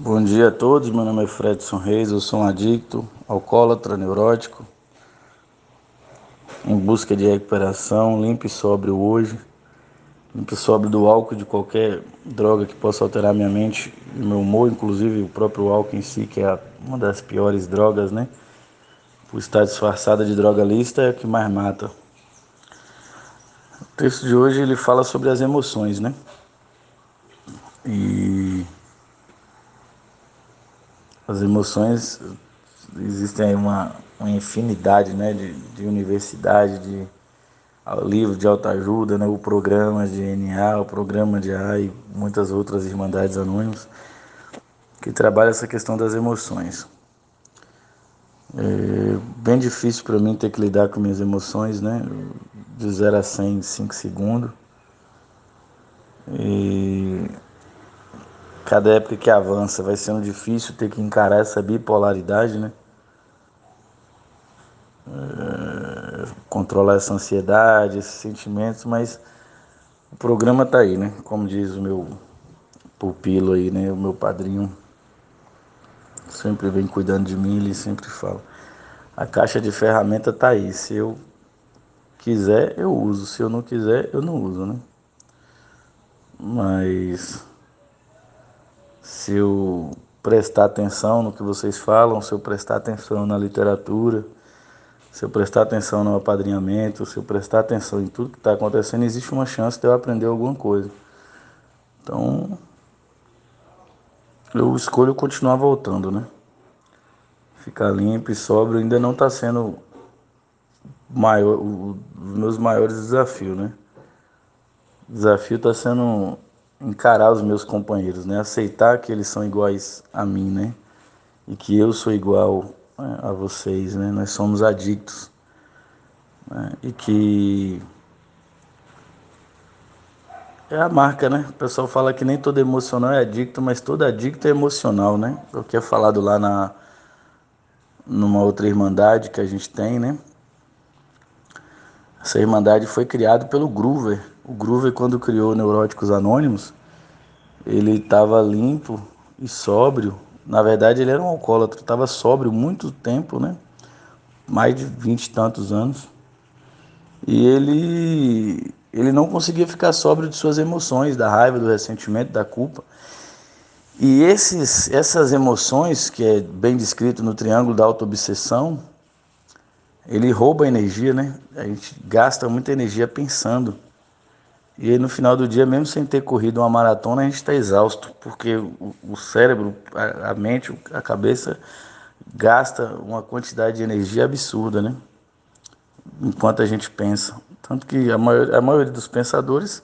Bom dia a todos, meu nome é Fredson Reis, eu sou um adicto, alcoólatra, neurótico, em busca de recuperação, limpo e sóbrio hoje, limpo e sóbrio do álcool, de qualquer droga que possa alterar minha mente e meu humor, inclusive o próprio álcool em si, que é uma das piores drogas, né? Por estar disfarçada de droga lista, é o que mais mata. O texto de hoje ele fala sobre as emoções, né? E as emoções, existem uma, uma infinidade né, de, de universidade, de livro de autoajuda, né, o programa de NA, o programa de A e muitas outras irmandades anônimas que trabalham essa questão das emoções. É bem difícil para mim ter que lidar com minhas emoções, né? De 0 a 100 em 5 segundos. E cada época que avança vai sendo difícil ter que encarar essa bipolaridade, né? É, controlar essa ansiedade, esses sentimentos, mas o programa tá aí, né? Como diz o meu pupilo aí, né? O meu padrinho sempre vem cuidando de mim, ele sempre fala. A caixa de ferramenta tá aí. Se eu quiser, eu uso. Se eu não quiser, eu não uso, né? Mas se eu prestar atenção no que vocês falam, se eu prestar atenção na literatura, se eu prestar atenção no apadrinhamento, se eu prestar atenção em tudo que está acontecendo, existe uma chance de eu aprender alguma coisa. Então, eu escolho continuar voltando, né? Ficar limpo e sóbrio ainda não está sendo maior, o, os meus maiores desafios, né? O desafio está sendo encarar os meus companheiros, né? Aceitar que eles são iguais a mim, né? E que eu sou igual né, a vocês, né? Nós somos adictos. Né? E que é a marca, né? O pessoal fala que nem todo emocional é adicto, mas todo adicto é emocional, né? É o que é falado lá na numa outra irmandade que a gente tem, né? Essa irmandade foi criada pelo Groover, o Groover, quando criou Neuróticos Anônimos, ele estava limpo e sóbrio. Na verdade, ele era um alcoólatra, estava sóbrio muito tempo, né? Mais de vinte e tantos anos. E ele, ele não conseguia ficar sóbrio de suas emoções, da raiva, do ressentimento, da culpa. E esses, essas emoções, que é bem descrito no triângulo da autoobsessão, ele rouba energia, né? A gente gasta muita energia pensando. E aí no final do dia, mesmo sem ter corrido uma maratona, a gente está exausto, porque o, cérebro, a, a, mente, a cabeça gasta uma quantidade de energia absurda, né? Enquanto a gente pensa. Tanto que a, maior, a maioria dos pensadores,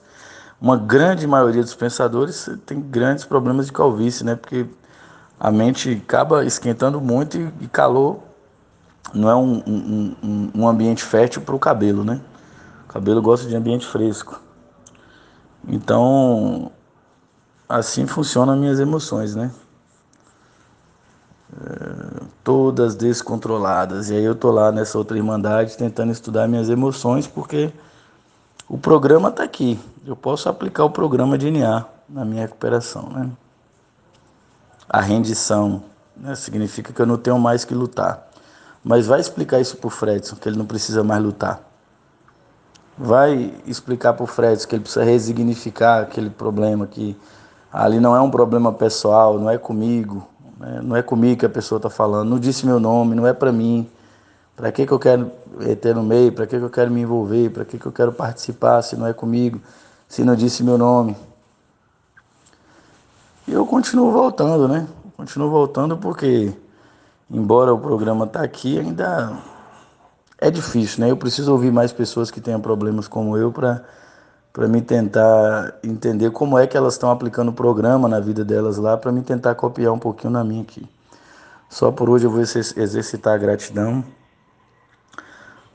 uma grande maioria dos pensadores tem grandes problemas de calvície, né? Porque a mente acaba esquentando muito e, e calor não é um, um, um ambiente fértil para o cabelo, né? O cabelo gosta de ambiente fresco. Então, assim funcionam minhas emoções, né? É, todas descontroladas. E aí eu tô lá nessa outra irmandade tentando estudar minhas emoções, porque o programa está aqui. Eu posso aplicar o programa de NA na minha recuperação, né? A rendição né? significa que eu não tenho mais que lutar. Mas vai explicar isso pro Fredson, que ele não precisa mais lutar vai explicar para o Fred que ele precisa resignificar aquele problema que ali não é um problema pessoal, não é comigo, né? não é comigo que a pessoa está falando, não disse meu nome, não é para mim. Para que, que eu quero ter no meio? Para que, que eu quero me envolver? Para que, que eu quero participar se não é comigo? Se não disse meu nome? E eu continuo voltando, né? Continuo voltando porque, embora o programa está aqui, ainda é difícil, né? Eu preciso ouvir mais pessoas que tenham problemas como eu para para me tentar entender como é que elas estão aplicando o programa na vida delas lá, para me tentar copiar um pouquinho na minha aqui. Só por hoje eu vou exercitar a gratidão.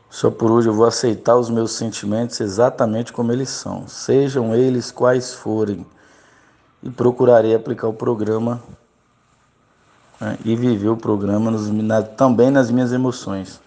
Só por hoje eu vou aceitar os meus sentimentos exatamente como eles são, sejam eles quais forem, e procurarei aplicar o programa né, e viver o programa nos, na, também nas minhas emoções.